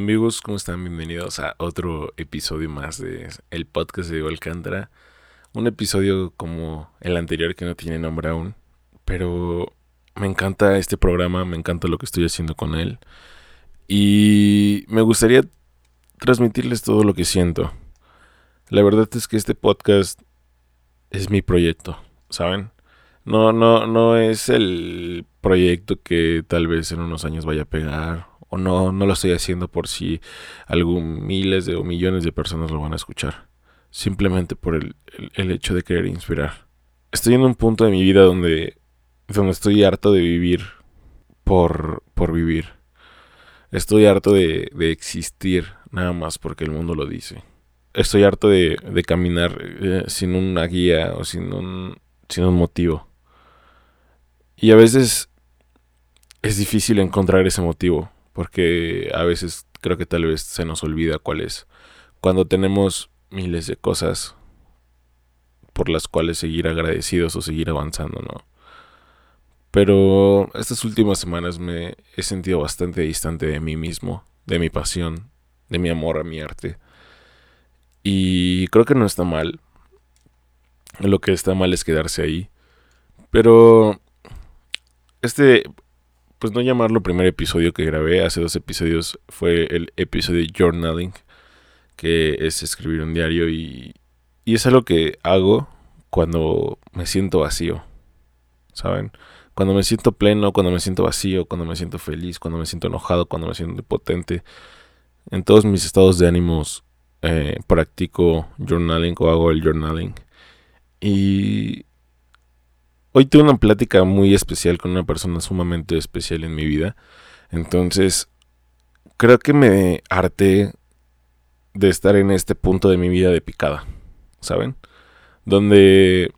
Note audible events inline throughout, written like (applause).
Amigos, ¿cómo están? Bienvenidos a otro episodio más de el podcast de Diego Alcántara. Un episodio como el anterior que no tiene nombre aún, pero me encanta este programa, me encanta lo que estoy haciendo con él. Y me gustaría transmitirles todo lo que siento. La verdad es que este podcast es mi proyecto, ¿saben? No, no, no es el proyecto que tal vez en unos años vaya a pegar o no, no lo estoy haciendo por si algún miles de o millones de personas lo van a escuchar. Simplemente por el, el, hecho de querer inspirar. Estoy en un punto de mi vida donde, donde estoy harto de vivir por, por vivir. Estoy harto de, de existir nada más porque el mundo lo dice. Estoy harto de, de caminar eh, sin una guía o sin un, sin un motivo. Y a veces es difícil encontrar ese motivo porque a veces creo que tal vez se nos olvida cuál es. Cuando tenemos miles de cosas por las cuales seguir agradecidos o seguir avanzando, ¿no? Pero estas últimas semanas me he sentido bastante distante de mí mismo, de mi pasión, de mi amor a mi arte. Y creo que no está mal. Lo que está mal es quedarse ahí. Pero este pues no llamarlo primer episodio que grabé, hace dos episodios fue el episodio de journaling, que es escribir un diario y, y es algo que hago cuando me siento vacío, ¿saben? Cuando me siento pleno, cuando me siento vacío, cuando me siento feliz, cuando me siento enojado, cuando me siento potente. En todos mis estados de ánimos eh, practico journaling o hago el journaling. Y Hoy tuve una plática muy especial con una persona sumamente especial en mi vida. Entonces, creo que me harté de estar en este punto de mi vida de picada, ¿saben? Donde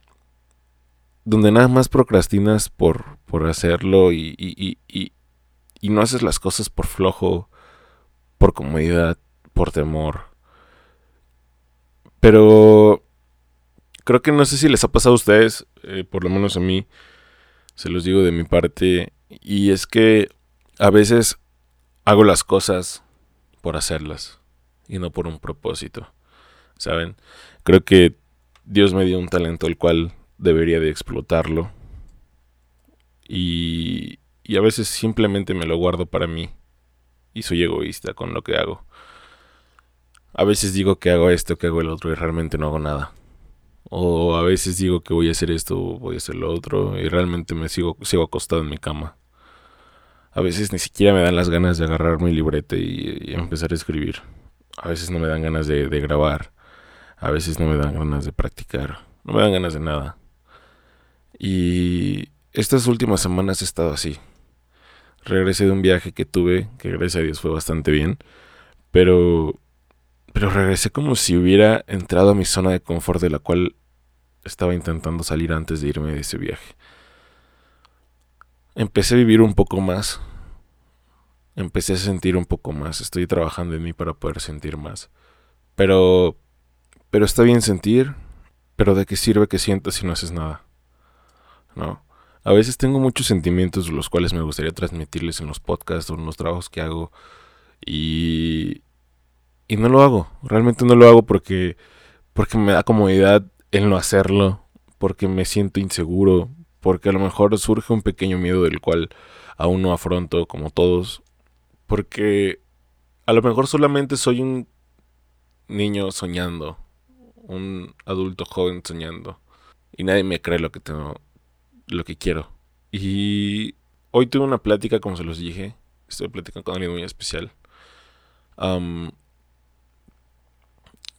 donde nada más procrastinas por, por hacerlo y, y, y, y, no haces las cosas por flojo, por comodidad, por temor. Pero creo que no sé si les ha pasado a ustedes, eh, por lo menos a mí, se los digo de mi parte, y es que a veces hago las cosas por hacerlas y no por un propósito, ¿saben? Creo que Dios me dio un talento el cual debería de explotarlo y, y a veces simplemente me lo guardo para mí y soy egoísta con lo que hago. A veces digo que hago esto, que hago el otro y realmente no hago nada. O a veces digo que voy a hacer esto, voy a hacer lo otro, y realmente me sigo, sigo acostado en mi cama. A veces ni siquiera me dan las ganas de agarrar mi librete y, empezar a escribir. A veces no me dan ganas de, de grabar. A veces no me dan ganas de practicar. No me dan ganas de nada. Y estas últimas semanas he estado así. Regresé de un viaje que tuve, que gracias a Dios fue bastante bien. Pero pero regresé como si hubiera entrado a mi zona de confort de la cual estaba intentando salir antes de irme de ese viaje. Empecé a vivir un poco más. Empecé a sentir un poco más. Estoy trabajando en mí para poder sentir más. Pero... Pero está bien sentir. Pero ¿de qué sirve que sientas si no haces nada? ¿No? A veces tengo muchos sentimientos los cuales me gustaría transmitirles en los podcasts o en los trabajos que hago. Y... Y no lo hago. Realmente no lo hago porque... Porque me da comodidad el no hacerlo, porque me siento inseguro, porque a lo mejor surge un pequeño miedo del cual aún no afronto como todos, porque a lo mejor solamente soy un niño soñando, un adulto joven soñando, y nadie me cree lo que tengo, lo que quiero. Y hoy tuve una plática, como se los dije, estoy platicando con alguien muy especial.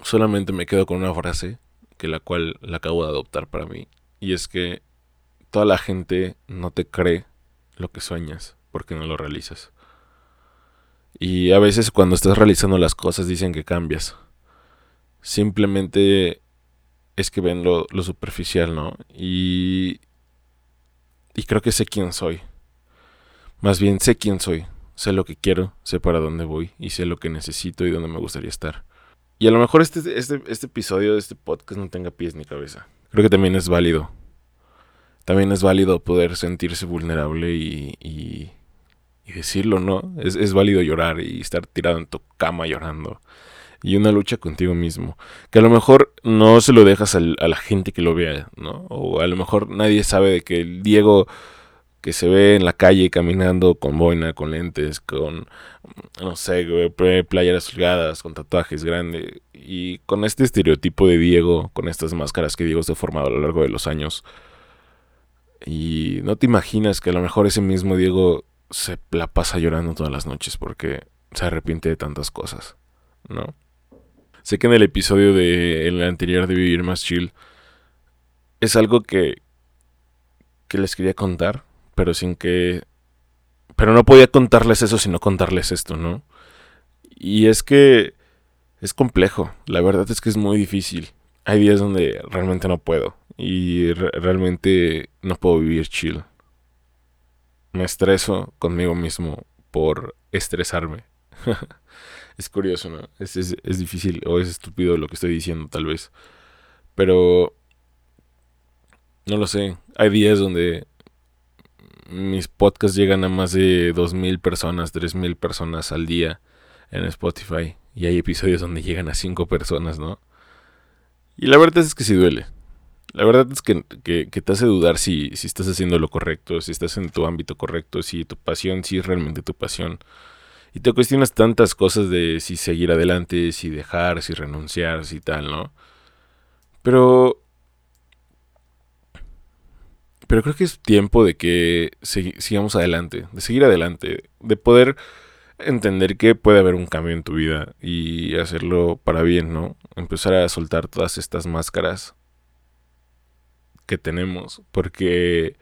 Solamente me quedo con una frase que la cual la acabo de adoptar para mí. Y es que toda la gente no te cree lo que sueñas porque no lo realizas. Y a veces cuando estás realizando las cosas dicen que cambias. Simplemente es que ven lo, lo superficial, ¿no? Y, y creo que sé quién soy. Más bien sé quién soy. Sé lo que quiero, sé para dónde voy y sé lo que necesito y dónde me gustaría estar. Y a lo mejor este, este, este episodio de este podcast no tenga pies ni cabeza. Creo que también es válido. También es válido poder sentirse vulnerable y, y, decirlo, ¿no? Es, es válido llorar y estar tirado en tu cama llorando. Y una lucha contigo mismo. Que a lo mejor no se lo dejas al, a la gente que lo vea, ¿no? O a lo mejor nadie sabe de que el Diego que se ve en la calle caminando con boina, con lentes, con, no sé, playeras holgadas, con tatuajes grandes, y con este estereotipo de Diego, con estas máscaras que Diego se ha formado a lo largo de los años. Y no te imaginas que a lo mejor ese mismo Diego se la pasa llorando todas las noches porque se arrepiente de tantas cosas, ¿no? Sé que en el episodio de el anterior de Vivir Más Chill es algo que, que les quería contar, pero sin que... Pero no podía contarles eso sino contarles esto, ¿no? Y es que es complejo, la verdad es que es muy difícil. Hay días donde realmente no puedo y realmente no puedo vivir chill. Me estreso conmigo mismo por estresarme. (laughs) es curioso, ¿no? Es, es, es difícil o es estúpido lo que estoy diciendo tal vez. Pero... No lo sé. Hay días donde mis podcasts llegan a más de 2.000 personas, 3.000 personas al día en Spotify. Y hay episodios donde llegan a 5 personas, ¿no? Y la verdad es que sí duele. La verdad es que, te hace dudar si, si, estás haciendo lo correcto, si estás en tu ámbito correcto, si tu pasión, si es realmente tu pasión. Y te cuestionas tantas cosas de si seguir adelante, si dejar, si renunciar, si tal, ¿no? Pero pero creo que es tiempo de que sigamos adelante, de seguir adelante, de poder entender que puede haber un cambio en tu vida y hacerlo para bien, ¿no? Empezar a soltar todas estas máscaras que tenemos, porque,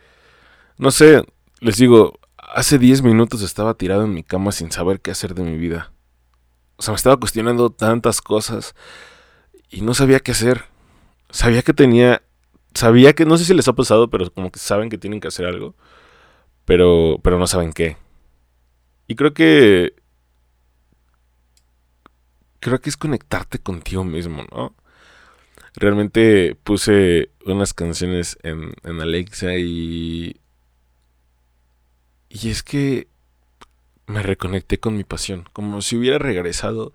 no sé, les digo, hace 10 minutos estaba tirado en mi cama sin saber qué hacer de mi vida. O sea, me estaba cuestionando tantas cosas y no sabía qué hacer. Sabía que tenía sabía que, no sé si les ha pasado, pero como que saben que tienen que hacer algo, pero, pero no saben qué. Y creo que, creo que es conectarte contigo mismo, ¿no? Realmente puse unas canciones en, en Alexa y, y es que me reconecté con mi pasión, como si hubiera regresado.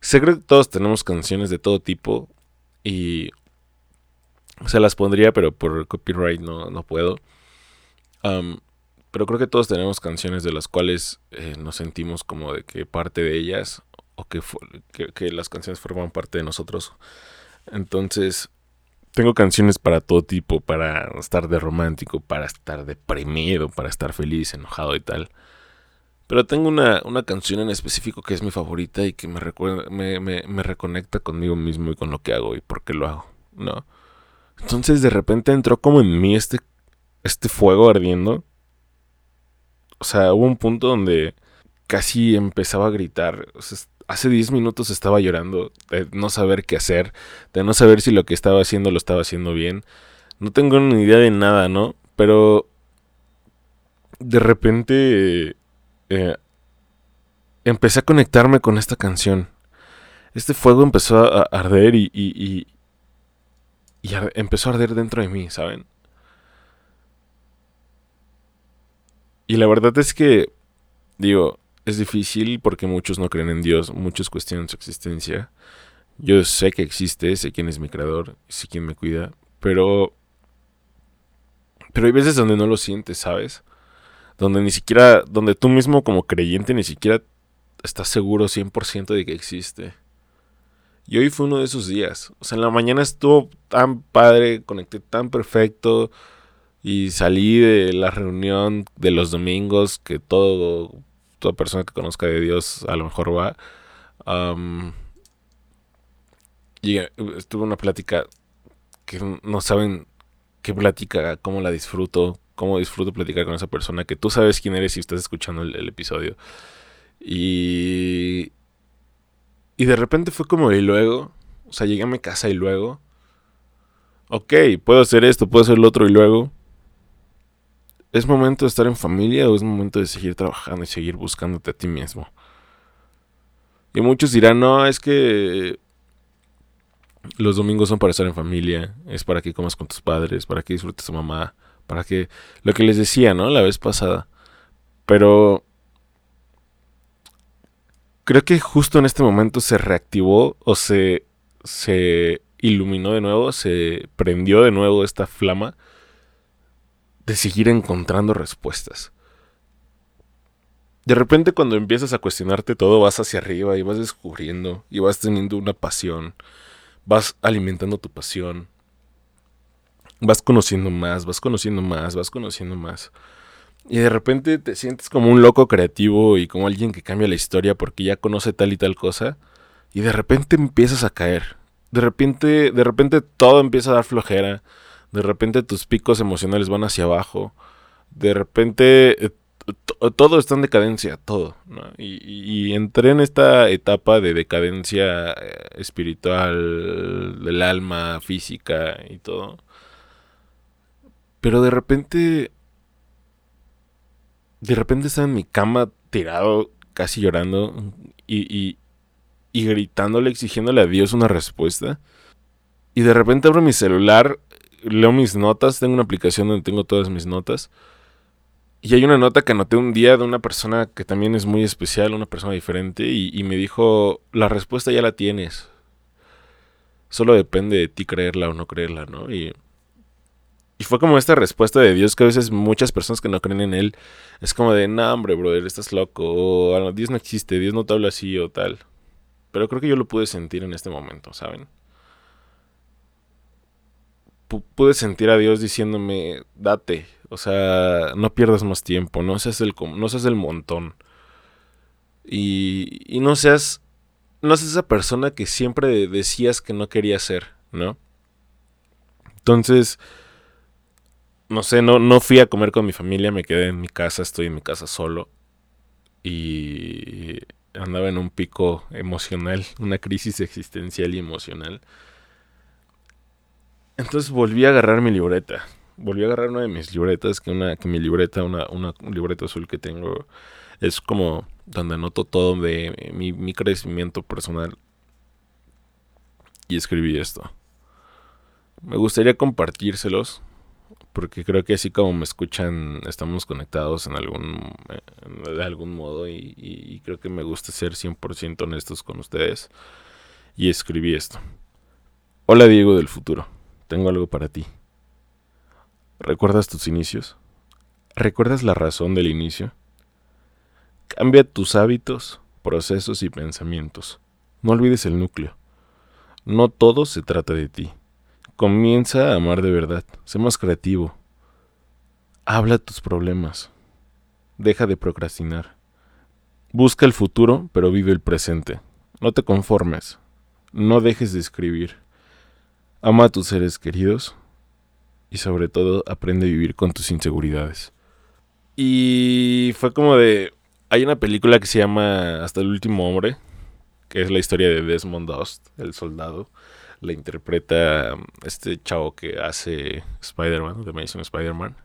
Sé que todos tenemos canciones de todo tipo y se las pondría, pero por copyright no, no puedo. pero creo que todos tenemos canciones de las cuales eh, nos sentimos como de que parte de ellas o que, que, las canciones forman parte de nosotros. Entonces, tengo canciones para todo tipo, para estar de romántico, para estar deprimido, para estar feliz, enojado y tal. Pero tengo una, una canción en específico que es mi favorita y que me, recuerda, me, me, me reconecta conmigo mismo y con lo que hago y por qué lo hago, ¿no? Entonces de repente entró como en mí este, este fuego ardiendo. O sea, hubo un punto donde casi empezaba a gritar. hace 10 minutos estaba llorando de no saber qué hacer, de no saber si lo que estaba haciendo lo estaba haciendo bien. No tengo ni idea de nada, ¿no? Pero de repente eh, empecé a conectarme con esta canción. Este fuego empezó a arder y, y empezó a arder dentro de mí, ¿saben? Y la verdad es que, digo, es difícil porque muchos no creen en Dios, muchos cuestionan su existencia. Yo sé que existe, sé quién es mi creador, sé quién me cuida, pero... Pero hay veces donde no lo sientes, ¿sabes? Donde ni siquiera, donde tú mismo como creyente ni siquiera estás seguro 100% de que existe. Y hoy fue uno de esos días. O sea, en la mañana estuvo tan padre, conecté tan perfecto. Y salí de la reunión de los domingos que todo, toda persona que conozca de Dios a lo mejor va. y estuve una plática que no saben qué plática, cómo la disfruto, cómo disfruto platicar con esa persona que tú sabes quién eres si estás escuchando el episodio. Y, y de repente fue como, y luego, o sea, llegué a mi casa y luego, ok, puedo hacer esto, puedo hacer lo otro y luego, ¿es momento de estar en familia o es momento de seguir trabajando y seguir buscándote a ti mismo? Y muchos dirán, no, es que los domingos son para estar en familia, es para que comas con tus padres, para que disfrutes a tu mamá, para que... Lo que les decía, ¿no? La vez pasada. Pero creo que justo en este momento se reactivó o se, se iluminó de nuevo, se prendió de nuevo esta flama de seguir encontrando respuestas. De repente cuando empiezas a cuestionarte todo vas hacia arriba y vas descubriendo y vas teniendo una pasión, vas alimentando tu pasión, vas conociendo más, vas conociendo más, vas conociendo más. Y de repente te sientes como un loco creativo y como alguien que cambia la historia porque ya conoce tal y tal cosa. Y de repente empiezas a caer. De repente, de repente todo empieza a dar flojera. De repente tus picos emocionales van hacia abajo. De repente eh, todo está en decadencia, todo. Y, entré en esta etapa de decadencia eh, espiritual, del alma, física y todo. Pero de repente de repente estaba en mi cama tirado, casi llorando y, y, gritándole, exigiéndole a Dios una respuesta. Y de repente abro mi celular, leo mis notas, tengo una aplicación donde tengo todas mis notas. Y hay una nota que anoté un día de una persona que también es muy especial, una persona diferente, y, y me dijo, la respuesta ya la tienes. Solo depende de ti creerla o no creerla, ¿no? Y y fue como esta respuesta de Dios que a veces muchas personas que no creen en Él es como de, no, hombre, brother, estás loco, o Dios no existe, Dios no te habla así o tal. Pero creo que yo lo pude sentir en este momento, ¿saben? pude sentir a Dios diciéndome, date, o sea, no pierdas más tiempo, no seas el, no seas el montón. Y, y no seas, no seas esa persona que siempre decías que no quería ser, ¿no? Entonces, no sé, no, no fui a comer con mi familia, me quedé en mi casa, estoy en mi casa solo. Y andaba en un pico emocional, una crisis existencial y emocional. Entonces volví a agarrar mi libreta. Volví a agarrar una de mis libretas, que una, que mi libreta, una, una un libreta azul que tengo, es como donde anoto todo de mi, mi crecimiento personal. Y escribí esto. Me gustaría compartírselos porque creo que así como me escuchan, estamos conectados en algún, de algún modo y, creo que me gusta ser 100% honestos con ustedes. Y escribí esto. Hola Diego del futuro, tengo algo para ti. ¿Recuerdas tus inicios? ¿Recuerdas la razón del inicio? Cambia tus hábitos, procesos y pensamientos. No olvides el núcleo. No todo se trata de ti. Comienza a amar de verdad. Sé más creativo. Habla tus problemas. Deja de procrastinar. Busca el futuro, pero vive el presente. No te conformes. No dejes de escribir. Ama a tus seres queridos. Y sobre todo, aprende a vivir con tus inseguridades. Y fue como de... Hay una película que se llama Hasta el último hombre, que es la historia de Desmond Dost, el soldado la interpreta um, este chavo que hace Spider-Man, The Amazing Spider-Man.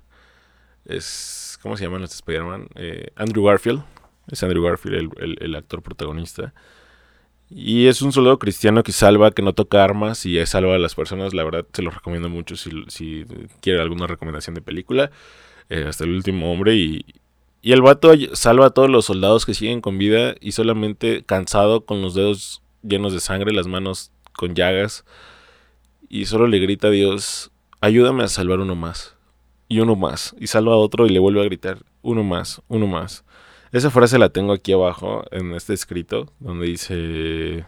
Es, ¿cómo se llama este Spider-Man? Eh, Andrew Garfield. Es Andrew Garfield el, actor protagonista. Y es un soldado cristiano que salva, que no toca armas y salva a las personas. La verdad, se lo recomiendo mucho si, si quiere alguna recomendación de película. Eh, hasta el último hombre. Y, y el vato salva a todos los soldados que siguen con vida y solamente cansado con los dedos llenos de sangre, las manos con llagas y solo le grita a Dios, ayúdame a salvar uno más y uno más y salva a otro y le vuelve a gritar uno más, uno más. Esa frase la tengo aquí abajo en este escrito donde dice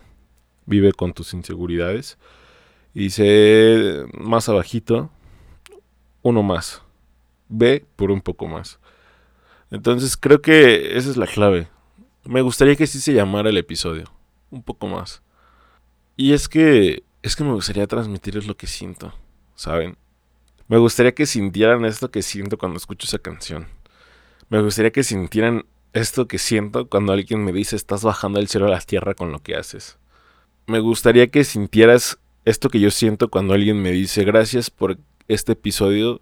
vive con tus inseguridades y dice más abajito uno más. Ve por un poco más. Entonces creo que esa es la clave. Me gustaría que sí se llamara el episodio. Un poco más. Y es que, es que me gustaría transmitirles lo que siento, ¿saben? Me gustaría que sintieran esto que siento cuando escucho esa canción. Me gustaría que sintieran esto que siento cuando alguien me dice estás bajando del cielo a la tierra con lo que haces. Me gustaría que sintieras esto que yo siento cuando alguien me dice gracias por este episodio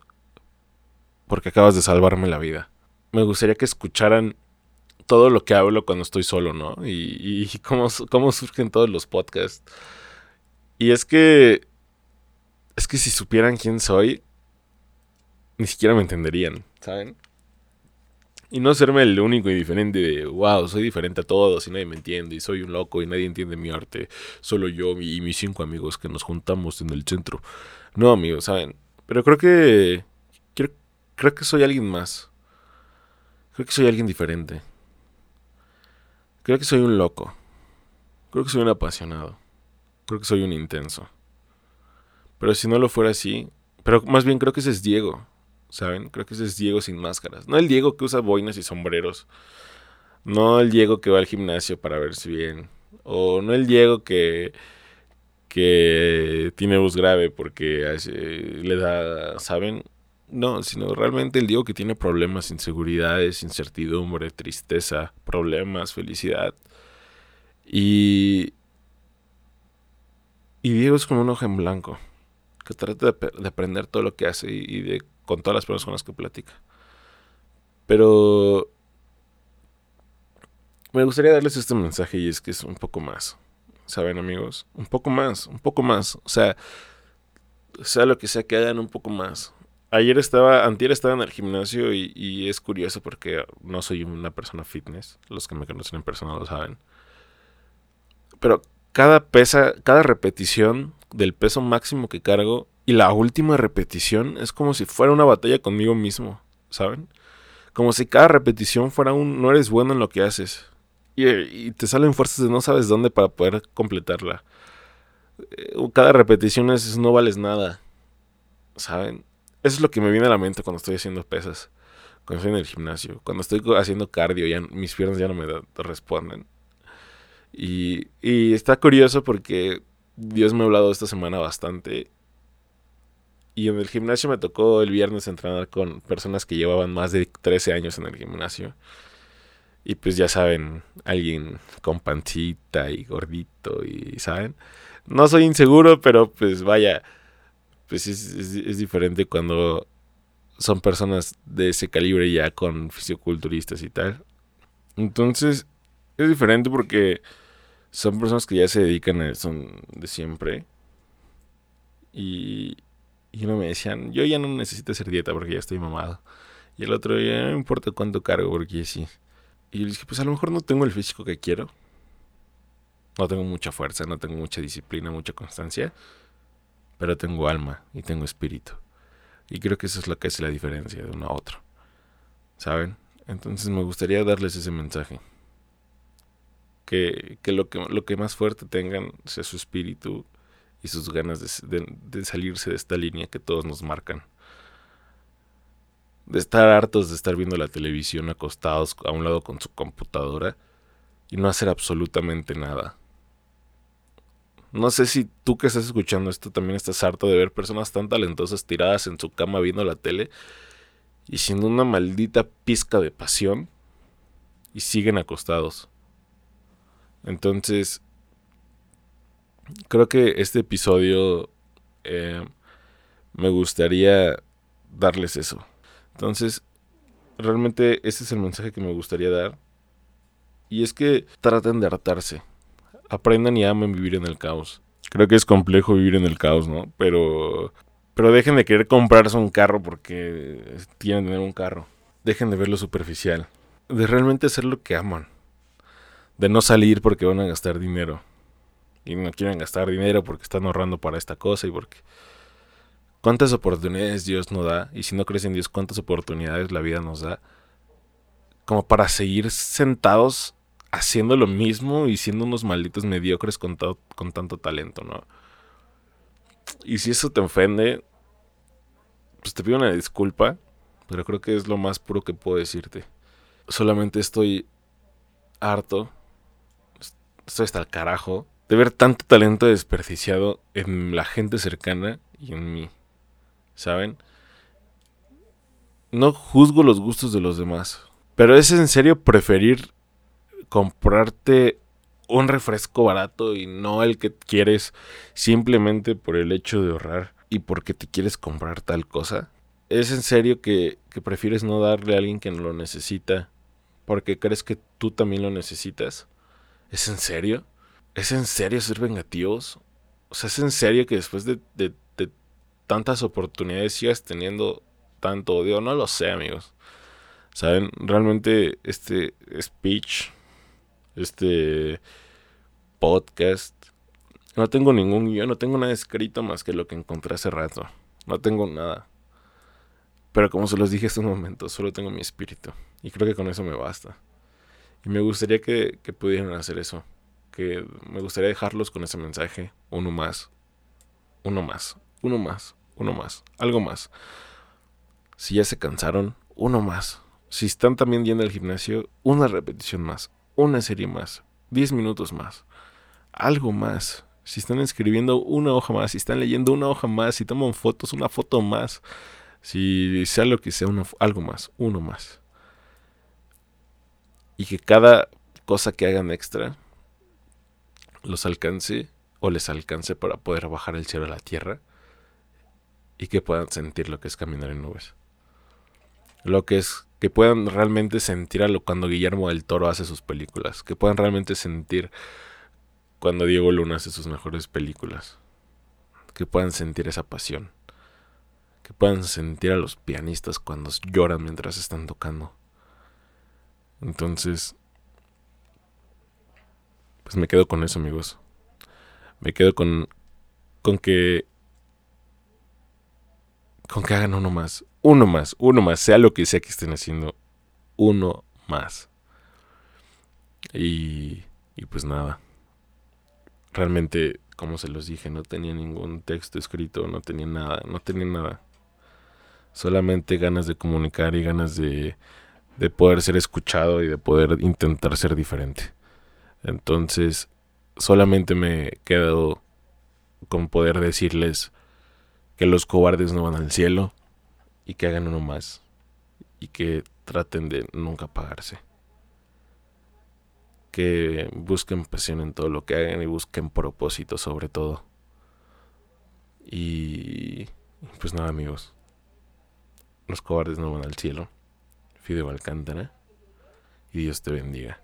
porque acabas de salvarme la vida. Me gustaría que escucharan todo lo que hablo cuando estoy solo, ¿no? Y, y (laughs) cómo, cómo surgen todos los podcasts. Y es que, es que si supieran quién soy, ni siquiera me entenderían, ¿saben? Y no serme el único y diferente de, wow, soy diferente a todos y nadie me entiende y soy un loco y nadie entiende mi arte. Solo yo y mis cinco amigos que nos juntamos en el centro. No, amigos, ¿saben? Pero creo que... Creo, creo que soy alguien más. Creo que soy alguien diferente. Creo que soy un loco. Creo que soy un apasionado. Creo que soy un intenso. Pero si no lo fuera así... Pero más bien creo que ese es Diego. ¿saben? Creo que ese es Diego sin máscaras. No el Diego que usa boinas y sombreros. No el Diego que va al gimnasio para verse bien. O no el Diego que, que tiene voz grave porque le da, ¿saben? No, sino realmente el Diego que tiene problemas, inseguridades, incertidumbre, tristeza, problemas, felicidad. Y, y Diego es como un ojo en blanco, que trata de, aprender todo lo que hace y de con todas las personas con las que platica. Pero me gustaría darles este mensaje y es que es un poco más. ¿Saben, amigos? Un poco más, un poco más. O sea, sea lo que sea que hagan un poco más. Ayer estaba, antier estaba en el gimnasio y, y, es curioso porque no soy una persona fitness. Los que me conocen en persona lo saben. Pero cada pesa, cada repetición del peso máximo que cargo y la última repetición es como si fuera una batalla conmigo mismo, ¿saben? Como si cada repetición fuera un no eres bueno en lo que haces. Y, te salen fuerzas de no sabes dónde para poder completarla. Eh, cada repetición es no vales nada. ¿Saben? Eso es lo que me viene a la mente cuando estoy haciendo pesas. Cuando estoy en el gimnasio. Cuando estoy haciendo cardio, ya mis piernas ya no me responden. Y, y está curioso porque Dios me ha hablado esta semana bastante y en el gimnasio me tocó el viernes entrenar con personas que llevaban más de 13 años en el gimnasio. Y pues ya saben, alguien con pancita y gordito y, ¿saben? No soy inseguro, pero pues vaya, pues es, es, diferente cuando son personas de ese calibre ya con fisioculturistas y tal. Entonces, es diferente porque son personas que ya se dedican a eso de siempre. Y, y uno me decían, yo ya no necesito hacer dieta porque ya estoy mamado. Y el otro, ya no importa cuánto cargo porque sí. Y yo le dije, pues a lo mejor no tengo el físico que quiero. No tengo mucha fuerza, no tengo mucha disciplina, mucha constancia. Pero tengo alma y tengo espíritu. Y creo que eso es lo que hace la diferencia de uno a otro. ¿Saben? Entonces me gustaría darles ese mensaje. Que, que, lo, que lo que más fuerte tengan sea su espíritu y sus ganas de, salirse de esta línea que todos nos marcan. De estar hartos de estar viendo la televisión acostados a un lado con su computadora y no hacer absolutamente nada. No sé si tú que estás escuchando esto también estás harto de ver personas tan talentosas tiradas en su cama viendo la tele y sin una maldita pizca de pasión y siguen acostados. Entonces, creo que este episodio eh, me gustaría darles eso. Entonces, realmente ese es el mensaje que me gustaría dar. Y es que traten de hartarse. Aprendan y amen vivir en el caos. Creo que es complejo vivir en el caos, ¿no? Pero, pero dejen de querer comprarse un carro porque tienen que tener un carro. Dejen de ver lo superficial. De realmente hacer lo que aman. De no salir porque van a gastar dinero y no quieren gastar dinero porque están ahorrando para esta cosa y porque cuántas oportunidades Dios nos da y si no crees en Dios cuántas oportunidades la vida nos da como para seguir sentados haciendo lo mismo y siendo unos malditos mediocres con, con tanto talento, ¿no? Y si eso te ofende, pues te pido una disculpa, pero creo que es lo más puro que puedo decirte. Solamente estoy harto, estoy hasta el carajo de ver tanto talento desperdiciado en la gente cercana y en mí. ¿Saben? No juzgo los gustos de los demás. Pero es en serio preferir comprarte un refresco barato y no el que quieres simplemente por el hecho de ahorrar y porque te quieres comprar tal cosa. Es en serio que, prefieres no darle a alguien que lo necesita porque crees que tú también lo necesitas. ¿Es en serio? ¿Es en serio ser vengativos? O sea, ¿es en serio que después de, tantas oportunidades sigas teniendo tanto odio? No lo sé, amigos. Saben, realmente este speech, este podcast, no tengo ningún guion, no tengo nada escrito más que lo que encontré hace rato. No tengo nada. Pero como se los dije hace un momento, solo tengo mi espíritu. Y creo que con eso me basta. Y me gustaría que, que pudieran hacer eso. Que me gustaría dejarlos con ese mensaje. Uno más. Uno más. Uno más. Uno más. Algo más. Si ya se cansaron, uno más. Si están también yendo al gimnasio, una repetición más. Una serie más. Diez minutos más. Algo más. Si están escribiendo una hoja más. Si están leyendo una hoja más. Si toman fotos, una foto más si sea lo que sea, algo más, uno más. Y que cada cosa que hagan extra los alcance o les alcance para poder bajar el cielo a la tierra y que puedan sentir lo que es caminar en nubes. Lo que es que puedan realmente sentir a lo cuando Guillermo del Toro hace sus películas, que puedan realmente sentir cuando Diego Luna hace sus mejores películas, que puedan sentir esa pasión que puedan sentir a los pianistas cuando lloran mientras están tocando. Entonces, pues me quedo con eso, amigos. Me quedo con con que con que hagan uno más, uno más, uno más, sea lo que sea que estén haciendo, uno más. Y y pues nada. Realmente, como se los dije, no tenía ningún texto escrito, no tenía nada, no tenía nada solamente ganas de comunicar y ganas de, de poder ser escuchado y de poder intentar ser diferente. Entonces, solamente me quedo con poder decirles que los cobardes no van al cielo y que hagan uno más y que traten de nunca apagarse. Que busquen pasión en todo lo que hagan y busquen propósito sobre todo. Y pues nada amigos, los cobardes no van al cielo. Fideo Alcántara. Y Dios te bendiga.